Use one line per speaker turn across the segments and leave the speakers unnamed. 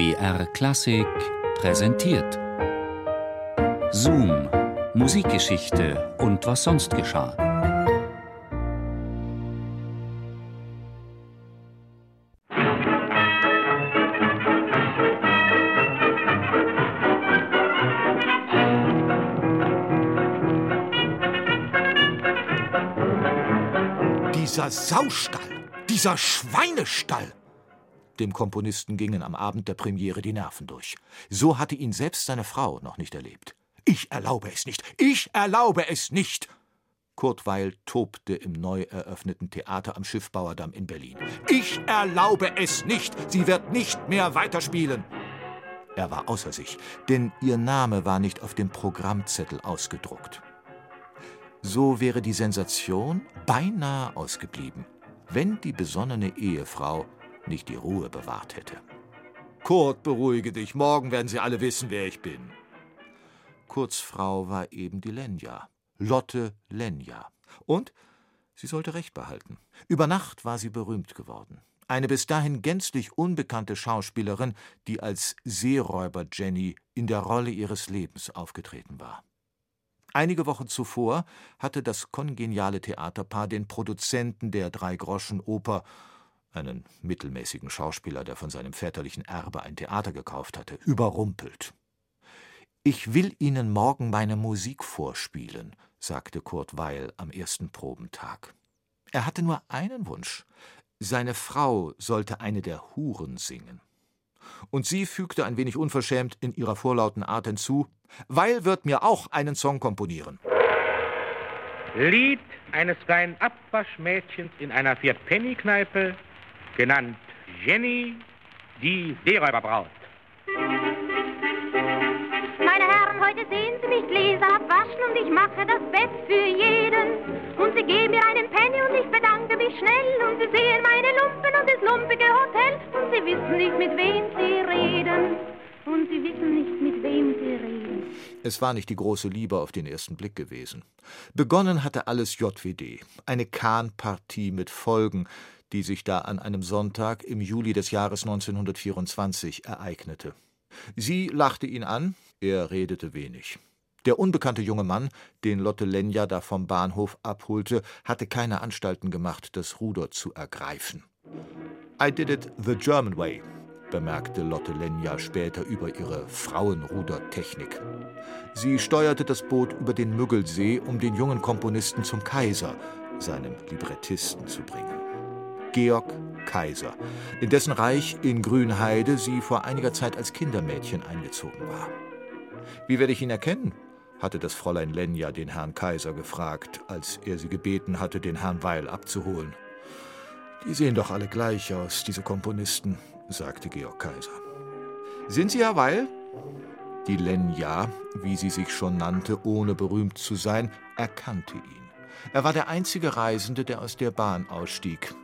BR Klassik präsentiert. Zoom, Musikgeschichte und was sonst geschah.
Dieser Saustall, dieser Schweinestall. Dem Komponisten gingen am Abend der Premiere die Nerven durch. So hatte ihn selbst seine Frau noch nicht erlebt. Ich erlaube es nicht. Ich erlaube es nicht. Kurt Weil tobte im neu eröffneten Theater am Schiffbauerdamm in Berlin. Ich erlaube es nicht. Sie wird nicht mehr weiterspielen. Er war außer sich, denn ihr Name war nicht auf dem Programmzettel ausgedruckt. So wäre die Sensation beinahe ausgeblieben, wenn die besonnene Ehefrau nicht die Ruhe bewahrt hätte. Kurt, beruhige dich, morgen werden sie alle wissen, wer ich bin. Kurts Frau war eben die Lenja, Lotte Lenja. Und sie sollte Recht behalten. Über Nacht war sie berühmt geworden. Eine bis dahin gänzlich unbekannte Schauspielerin, die als Seeräuber Jenny in der Rolle ihres Lebens aufgetreten war. Einige Wochen zuvor hatte das kongeniale Theaterpaar den Produzenten der Drei-Groschen-Oper einen mittelmäßigen Schauspieler, der von seinem väterlichen Erbe ein Theater gekauft hatte, überrumpelt. Ich will Ihnen morgen meine Musik vorspielen, sagte Kurt Weil am ersten Probentag. Er hatte nur einen Wunsch. Seine Frau sollte eine der Huren singen. Und sie fügte ein wenig unverschämt in ihrer vorlauten Art hinzu: Weil wird mir auch einen Song komponieren.
Lied eines kleinen Abwaschmädchens in einer Vierpenny-Kneipe genannt Jenny, die Seeräuberbraut.
Meine Herren, heute sehen Sie mich Gläser abwaschen und ich mache das Bett für
Es war nicht die große Liebe auf den ersten Blick gewesen. Begonnen hatte alles JWD, eine Kahnpartie mit Folgen, die sich da an einem Sonntag im Juli des Jahres 1924 ereignete. Sie lachte ihn an, er redete wenig. Der unbekannte junge Mann, den Lotte Lenja da vom Bahnhof abholte, hatte keine Anstalten gemacht, das Ruder zu ergreifen. I did it the German way, bemerkte Lotte Lenja später über ihre Frauenrudertechnik. Sie steuerte das Boot über den Müggelsee, um den jungen Komponisten zum Kaiser, seinem Librettisten, zu bringen. Georg Kaiser, in dessen Reich in Grünheide sie vor einiger Zeit als Kindermädchen eingezogen war. Wie werde ich ihn erkennen? hatte das Fräulein Lenja den Herrn Kaiser gefragt, als er sie gebeten hatte, den Herrn Weil abzuholen. Die sehen doch alle gleich aus, diese Komponisten, sagte Georg Kaiser. Sind Sie Herr Weil? Die Lenja, wie sie sich schon nannte, ohne berühmt zu sein, erkannte ihn. Er war der einzige Reisende, der aus der Bahn ausstieg.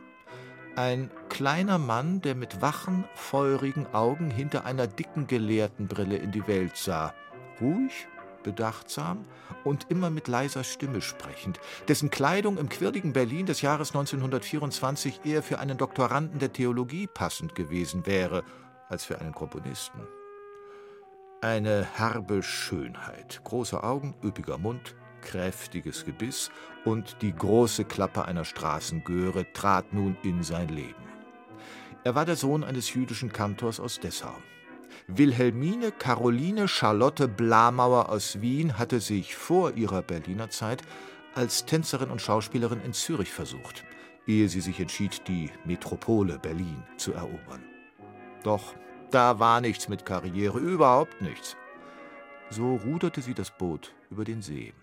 Ein kleiner Mann, der mit wachen, feurigen Augen hinter einer dicken Gelehrtenbrille in die Welt sah. Ruhig, bedachtsam und immer mit leiser Stimme sprechend, dessen Kleidung im quirligen Berlin des Jahres 1924 eher für einen Doktoranden der Theologie passend gewesen wäre, als für einen Komponisten. Eine herbe Schönheit, große Augen, üppiger Mund, kräftiges Gebiss und die große Klappe einer Straßengöre trat nun in sein Leben. Er war der Sohn eines jüdischen Kantors aus Dessau. Wilhelmine Caroline Charlotte Blamauer aus Wien hatte sich vor ihrer Berliner Zeit als Tänzerin und Schauspielerin in Zürich versucht, ehe sie sich entschied, die Metropole Berlin zu erobern. Doch da war nichts mit Karriere, überhaupt nichts. So ruderte sie das Boot über den See.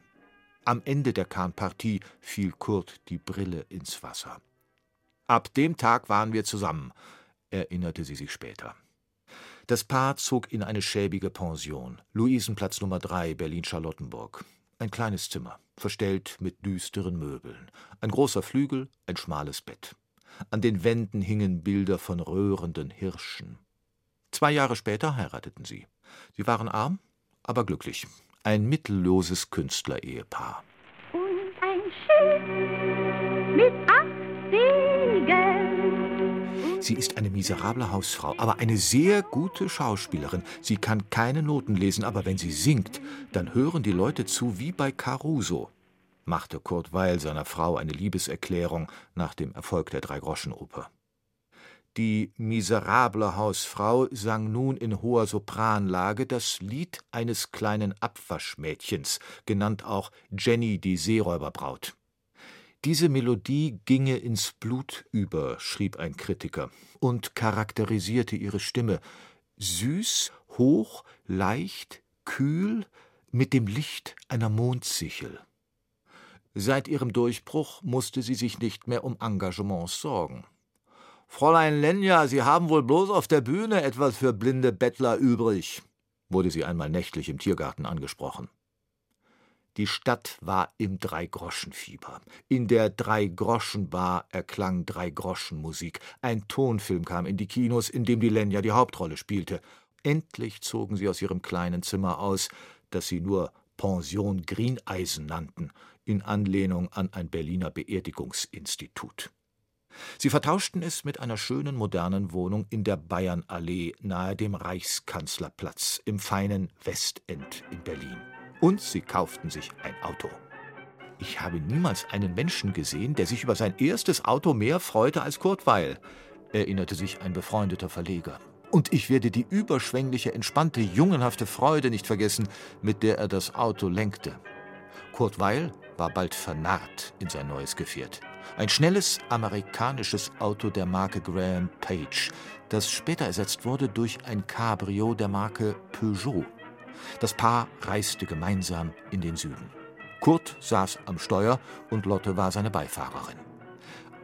Am Ende der Kahnpartie fiel Kurt die Brille ins Wasser. Ab dem Tag waren wir zusammen, erinnerte sie sich später. Das Paar zog in eine schäbige Pension, Luisenplatz Nummer 3, Berlin-Charlottenburg. Ein kleines Zimmer, verstellt mit düsteren Möbeln. Ein großer Flügel, ein schmales Bett. An den Wänden hingen Bilder von röhrenden Hirschen. Zwei Jahre später heirateten sie. Sie waren arm, aber glücklich ein mittelloses Künstlerehepaar. Sie ist eine miserable Hausfrau, aber eine sehr gute Schauspielerin. Sie kann keine Noten lesen, aber wenn sie singt, dann hören die Leute zu wie bei Caruso, machte Kurt Weil seiner Frau eine Liebeserklärung nach dem Erfolg der Dreigroschenoper. Die miserable Hausfrau sang nun in hoher Sopranlage das Lied eines kleinen Abwaschmädchens, genannt auch Jenny die Seeräuberbraut. Diese Melodie ginge ins Blut über, schrieb ein Kritiker, und charakterisierte ihre Stimme süß, hoch, leicht, kühl, mit dem Licht einer Mondsichel. Seit ihrem Durchbruch musste sie sich nicht mehr um Engagements sorgen. Fräulein Lenja, Sie haben wohl bloß auf der Bühne etwas für blinde Bettler übrig, wurde sie einmal nächtlich im Tiergarten angesprochen. Die Stadt war im Dreigroschenfieber. In der Dreigroschenbar erklang Dreigroschenmusik. Ein Tonfilm kam in die Kinos, in dem die Lenja die Hauptrolle spielte. Endlich zogen sie aus ihrem kleinen Zimmer aus, das sie nur Pension Grieneisen nannten, in Anlehnung an ein Berliner Beerdigungsinstitut. Sie vertauschten es mit einer schönen modernen Wohnung in der Bayernallee nahe dem Reichskanzlerplatz im feinen Westend in Berlin und sie kauften sich ein Auto. Ich habe niemals einen Menschen gesehen, der sich über sein erstes Auto mehr freute als Kurt Weil, erinnerte sich ein befreundeter Verleger. Und ich werde die überschwängliche, entspannte, jungenhafte Freude nicht vergessen, mit der er das Auto lenkte. Kurt Weil war bald vernarrt in sein neues Gefährt. Ein schnelles amerikanisches Auto der Marke Graham Page, das später ersetzt wurde durch ein Cabrio der Marke Peugeot. Das Paar reiste gemeinsam in den Süden. Kurt saß am Steuer und Lotte war seine Beifahrerin.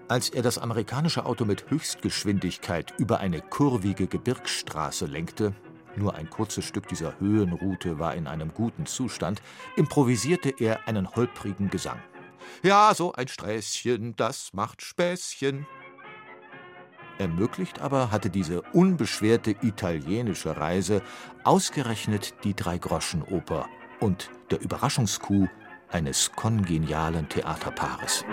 Als er das amerikanische Auto mit Höchstgeschwindigkeit über eine kurvige Gebirgsstraße lenkte, nur ein kurzes Stück dieser Höhenroute war in einem guten Zustand, improvisierte er einen holprigen Gesang. Ja, so ein Sträßchen, das macht Späßchen, Ermöglicht aber hatte diese unbeschwerte italienische Reise ausgerechnet die Dreigroschenoper und der Überraschungskuh eines kongenialen Theaterpaares.